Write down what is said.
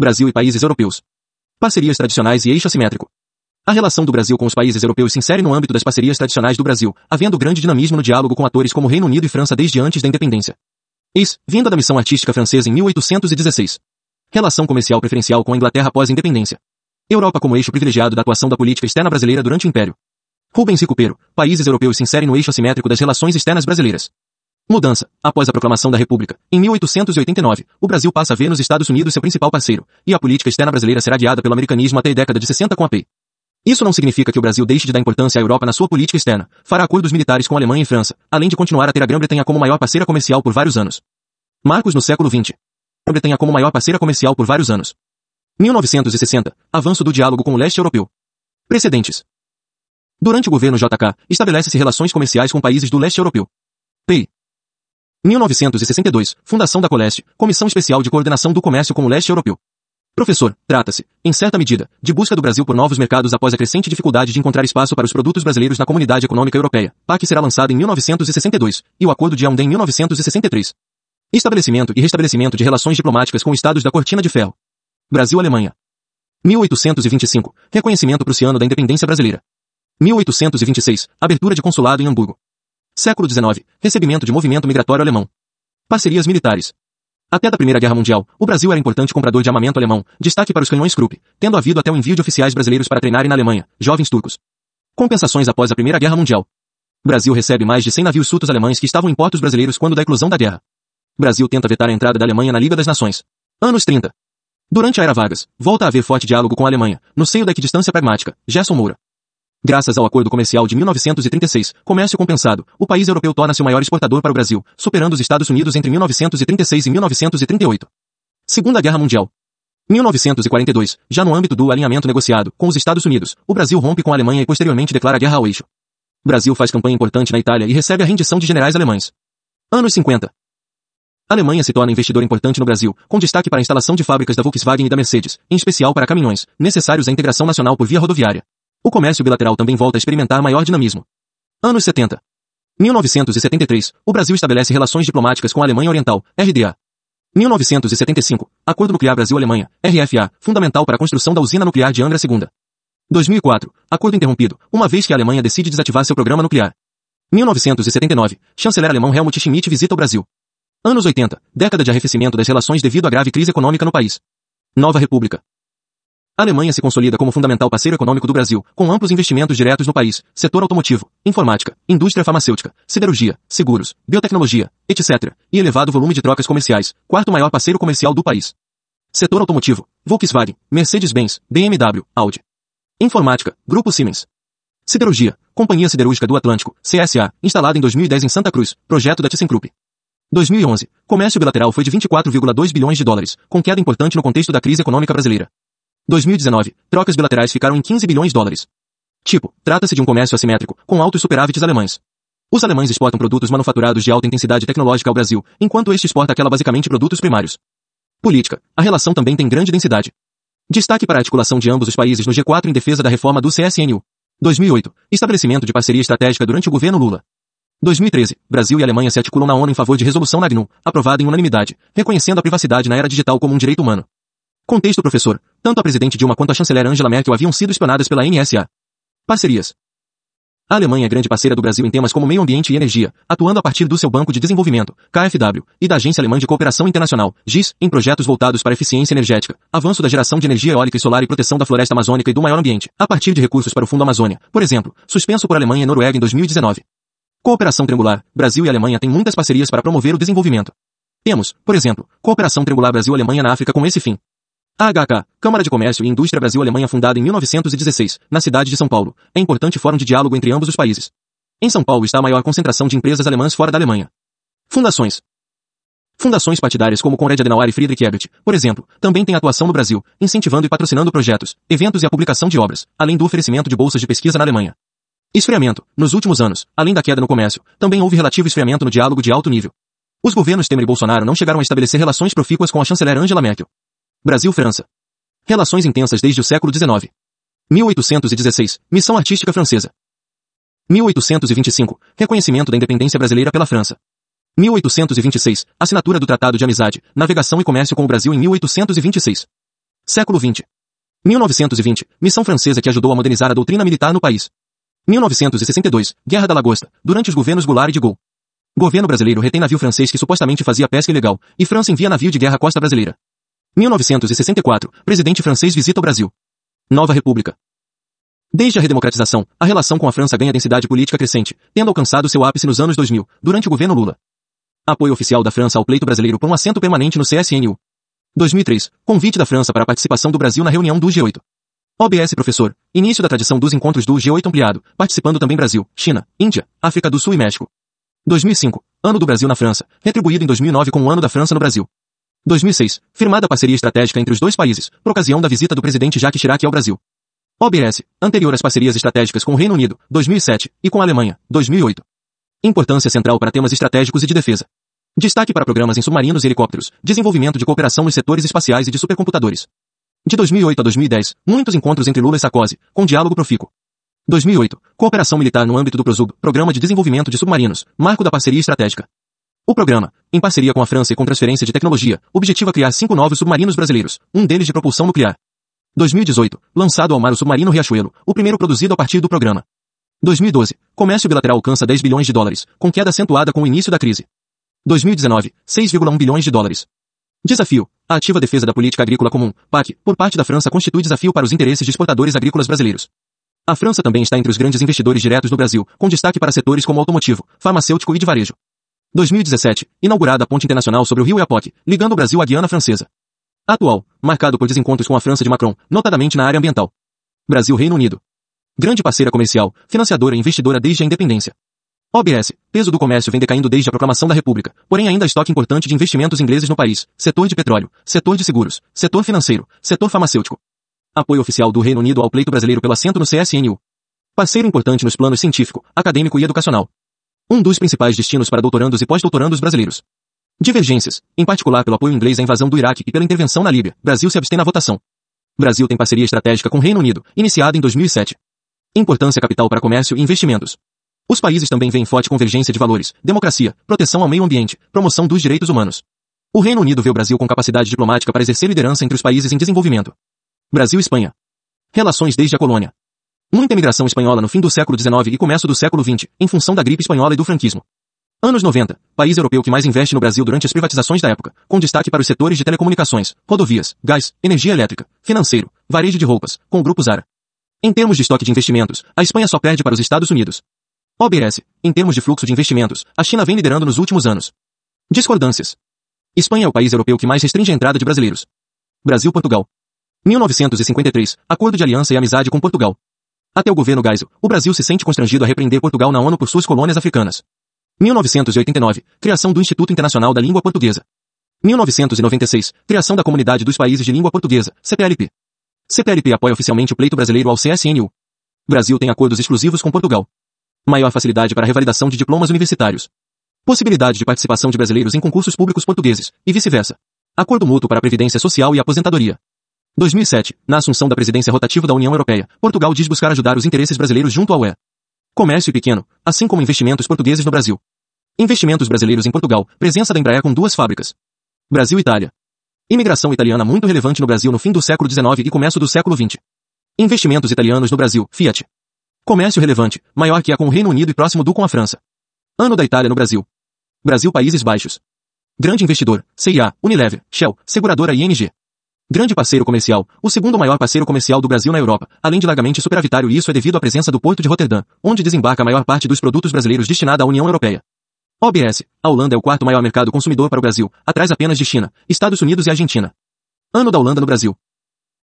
Brasil e países europeus. Parcerias tradicionais e eixo assimétrico. A relação do Brasil com os países europeus se insere no âmbito das parcerias tradicionais do Brasil, havendo grande dinamismo no diálogo com atores como Reino Unido e França desde antes da independência. Eis, vinda da missão artística francesa em 1816. Relação comercial preferencial com a Inglaterra após a independência. Europa como eixo privilegiado da atuação da política externa brasileira durante o Império. Rubens Recupero, países europeus se inserem no eixo assimétrico das relações externas brasileiras. Mudança. Após a proclamação da República, em 1889, o Brasil passa a ver nos Estados Unidos seu principal parceiro, e a política externa brasileira será guiada pelo americanismo até a década de 60 com a PEI. Isso não significa que o Brasil deixe de dar importância à Europa na sua política externa, fará acordos militares com a Alemanha e França, além de continuar a ter a Grã-Bretanha como maior parceira comercial por vários anos. Marcos no século XX. Grã-Bretanha como maior parceira comercial por vários anos. 1960. Avanço do diálogo com o leste europeu. Precedentes. Durante o governo JK, estabelece-se relações comerciais com países do leste europeu. PEI. 1962, Fundação da Coleste, Comissão Especial de Coordenação do Comércio com o Leste Europeu. Professor, trata-se, em certa medida, de busca do Brasil por novos mercados após a crescente dificuldade de encontrar espaço para os produtos brasileiros na Comunidade Econômica Europeia. PAC será lançado em 1962, e o Acordo de Yaoundé em 1963. Estabelecimento e restabelecimento de relações diplomáticas com estados da Cortina de Ferro. Brasil-Alemanha. 1825, reconhecimento prussiano da independência brasileira. 1826, abertura de consulado em Hamburgo. Século XIX. Recebimento de movimento migratório alemão. Parcerias militares. Até da Primeira Guerra Mundial, o Brasil era importante comprador de armamento alemão, destaque para os canhões Krupp, tendo havido até o envio de oficiais brasileiros para treinarem na Alemanha, jovens turcos. Compensações após a Primeira Guerra Mundial. Brasil recebe mais de 100 navios sutos alemães que estavam em portos brasileiros quando da eclosão da guerra. Brasil tenta vetar a entrada da Alemanha na Liga das Nações. Anos 30. Durante a Era Vargas, volta a haver forte diálogo com a Alemanha, no seio da equidistância pragmática, Gerson Moura. Graças ao acordo comercial de 1936, comércio compensado, o país europeu torna-se o maior exportador para o Brasil, superando os Estados Unidos entre 1936 e 1938. Segunda Guerra Mundial. 1942, já no âmbito do alinhamento negociado com os Estados Unidos, o Brasil rompe com a Alemanha e posteriormente declara guerra ao eixo. Brasil faz campanha importante na Itália e recebe a rendição de generais alemães. Anos 50. A Alemanha se torna investidor importante no Brasil, com destaque para a instalação de fábricas da Volkswagen e da Mercedes, em especial para caminhões, necessários à integração nacional por via rodoviária. O comércio bilateral também volta a experimentar maior dinamismo. Anos 70. 1973, o Brasil estabelece relações diplomáticas com a Alemanha Oriental, RDA. 1975, Acordo Nuclear Brasil-Alemanha, RFA, fundamental para a construção da usina nuclear de Angra II. 2004, acordo interrompido, uma vez que a Alemanha decide desativar seu programa nuclear. 1979, chanceler alemão Helmut Schmidt visita o Brasil. Anos 80, década de arrefecimento das relações devido à grave crise econômica no país. Nova República. A Alemanha se consolida como fundamental parceiro econômico do Brasil, com amplos investimentos diretos no país, setor automotivo, informática, indústria farmacêutica, siderurgia, seguros, biotecnologia, etc., e elevado volume de trocas comerciais, quarto maior parceiro comercial do país. Setor automotivo, Volkswagen, Mercedes-Benz, BMW, Audi. Informática, Grupo Siemens. Siderurgia, Companhia Siderúrgica do Atlântico, CSA, instalada em 2010 em Santa Cruz, projeto da ThyssenKrupp. 2011, comércio bilateral foi de 24,2 bilhões de dólares, com queda importante no contexto da crise econômica brasileira. 2019, trocas bilaterais ficaram em 15 bilhões de dólares. Tipo, trata-se de um comércio assimétrico, com altos superávites alemães. Os alemães exportam produtos manufaturados de alta intensidade tecnológica ao Brasil, enquanto este exporta aquela basicamente produtos primários. Política. A relação também tem grande densidade. Destaque para a articulação de ambos os países no G4 em defesa da reforma do CSNU. 2008. Estabelecimento de parceria estratégica durante o governo Lula. 2013. Brasil e Alemanha se articulam na ONU em favor de resolução na GNU, aprovada em unanimidade, reconhecendo a privacidade na era digital como um direito humano. Contexto professor. Tanto a presidente Dilma quanto a chanceler Angela Merkel haviam sido espionadas pela NSA. Parcerias. A Alemanha é grande parceira do Brasil em temas como meio ambiente e energia, atuando a partir do seu Banco de Desenvolvimento, KfW, e da Agência Alemã de Cooperação Internacional, GIS, em projetos voltados para eficiência energética, avanço da geração de energia eólica e solar e proteção da floresta amazônica e do maior ambiente, a partir de recursos para o Fundo Amazônia, por exemplo, suspenso por Alemanha e Noruega em 2019. Cooperação triangular. Brasil e Alemanha têm muitas parcerias para promover o desenvolvimento. Temos, por exemplo, cooperação triangular Brasil-Alemanha na África com esse fim. A HK, Câmara de Comércio e Indústria Brasil-Alemanha fundada em 1916, na cidade de São Paulo, é importante fórum de diálogo entre ambos os países. Em São Paulo está a maior concentração de empresas alemãs fora da Alemanha. Fundações. Fundações partidárias como Konrad Adenauer e Friedrich Ebert, por exemplo, também têm atuação no Brasil, incentivando e patrocinando projetos, eventos e a publicação de obras, além do oferecimento de bolsas de pesquisa na Alemanha. Esfriamento. Nos últimos anos, além da queda no comércio, também houve relativo esfriamento no diálogo de alto nível. Os governos Temer e Bolsonaro não chegaram a estabelecer relações profícuas com a chanceler Angela Merkel. Brasil-França. Relações intensas desde o século XIX. 1816. Missão artística francesa. 1825. Reconhecimento da independência brasileira pela França. 1826. Assinatura do Tratado de Amizade, Navegação e Comércio com o Brasil em 1826. Século XX. 1920, missão francesa que ajudou a modernizar a doutrina militar no país. 1962, Guerra da Lagosta, durante os governos Goulart e de Gaulle. Governo brasileiro retém navio francês que supostamente fazia pesca ilegal, e França envia navio de guerra à costa brasileira. 1964, presidente francês visita o Brasil. Nova República. Desde a redemocratização, a relação com a França ganha densidade política crescente, tendo alcançado seu ápice nos anos 2000, durante o governo Lula. Apoio oficial da França ao pleito brasileiro por um assento permanente no CSNU. 2003, convite da França para a participação do Brasil na reunião do G8. OBS Professor, início da tradição dos encontros do G8 ampliado, participando também Brasil, China, Índia, África do Sul e México. 2005, ano do Brasil na França, retribuído em 2009 com o ano da França no Brasil. 2006, firmada a parceria estratégica entre os dois países, por ocasião da visita do presidente Jacques Chirac ao Brasil. OBS, anterior às parcerias estratégicas com o Reino Unido, 2007, e com a Alemanha, 2008. Importância central para temas estratégicos e de defesa. Destaque para programas em submarinos e helicópteros, desenvolvimento de cooperação nos setores espaciais e de supercomputadores. De 2008 a 2010, muitos encontros entre Lula e Sarkozy, com diálogo profícuo. 2008, cooperação militar no âmbito do PROSUB, Programa de Desenvolvimento de Submarinos, marco da parceria estratégica. O programa, em parceria com a França e com transferência de tecnologia, objetiva criar cinco novos submarinos brasileiros, um deles de propulsão nuclear. 2018, lançado ao mar o submarino Riachuelo, o primeiro produzido a partir do programa. 2012, comércio bilateral alcança 10 bilhões de dólares, com queda acentuada com o início da crise. 2019, 6,1 bilhões de dólares. Desafio. A ativa defesa da política agrícola comum, PAC, por parte da França constitui desafio para os interesses de exportadores agrícolas brasileiros. A França também está entre os grandes investidores diretos no Brasil, com destaque para setores como automotivo, farmacêutico e de varejo. 2017, inaugurada a ponte internacional sobre o rio Eapoque, ligando o Brasil à Guiana Francesa. Atual, marcado por desencontros com a França de Macron, notadamente na área ambiental. Brasil-Reino Unido. Grande parceira comercial, financiadora e investidora desde a independência. OBS, peso do comércio vem decaindo desde a proclamação da República, porém ainda estoque importante de investimentos ingleses no país, setor de petróleo, setor de seguros, setor financeiro, setor farmacêutico. Apoio oficial do Reino Unido ao pleito brasileiro pelo assento no CSNU. Parceiro importante nos planos científico, acadêmico e educacional. Um dos principais destinos para doutorandos e pós-doutorandos brasileiros. Divergências, em particular pelo apoio inglês à invasão do Iraque e pela intervenção na Líbia, Brasil se abstém na votação. Brasil tem parceria estratégica com o Reino Unido, iniciada em 2007. Importância capital para comércio e investimentos. Os países também veem forte convergência de valores, democracia, proteção ao meio ambiente, promoção dos direitos humanos. O Reino Unido vê o Brasil com capacidade diplomática para exercer liderança entre os países em desenvolvimento. Brasil e Espanha. Relações desde a colônia. Muita imigração espanhola no fim do século XIX e começo do século XX, em função da gripe espanhola e do franquismo. Anos 90, país europeu que mais investe no Brasil durante as privatizações da época, com destaque para os setores de telecomunicações, rodovias, gás, energia elétrica, financeiro, varejo de roupas, com o Grupo Zara. Em termos de estoque de investimentos, a Espanha só perde para os Estados Unidos. OBS, em termos de fluxo de investimentos, a China vem liderando nos últimos anos. Discordâncias. Espanha é o país europeu que mais restringe a entrada de brasileiros. Brasil-Portugal. 1953, Acordo de Aliança e Amizade com Portugal. Até o governo Geisel, o Brasil se sente constrangido a repreender Portugal na ONU por suas colônias africanas. 1989, criação do Instituto Internacional da Língua Portuguesa. 1996, criação da Comunidade dos Países de Língua Portuguesa, CPLP. CPLP apoia oficialmente o pleito brasileiro ao CSNU. Brasil tem acordos exclusivos com Portugal. Maior facilidade para a revalidação de diplomas universitários. Possibilidade de participação de brasileiros em concursos públicos portugueses, e vice-versa. Acordo mútuo para Previdência Social e Aposentadoria. 2007, na assunção da presidência rotativa da União Europeia, Portugal diz buscar ajudar os interesses brasileiros junto à UE. Comércio pequeno, assim como investimentos portugueses no Brasil. Investimentos brasileiros em Portugal, presença da Embraer com duas fábricas. Brasil e Itália. Imigração italiana muito relevante no Brasil no fim do século XIX e começo do século XX. Investimentos italianos no Brasil, Fiat. Comércio relevante, maior que a com o Reino Unido e próximo do com a França. Ano da Itália no Brasil. Brasil Países Baixos. Grande investidor, CIA, Unilever, Shell, seguradora ING. Grande parceiro comercial, o segundo maior parceiro comercial do Brasil na Europa, além de largamente superavitário e isso é devido à presença do Porto de Roterdã, onde desembarca a maior parte dos produtos brasileiros destinada à União Europeia. OBS, a Holanda é o quarto maior mercado consumidor para o Brasil, atrás apenas de China, Estados Unidos e Argentina. Ano da Holanda no Brasil.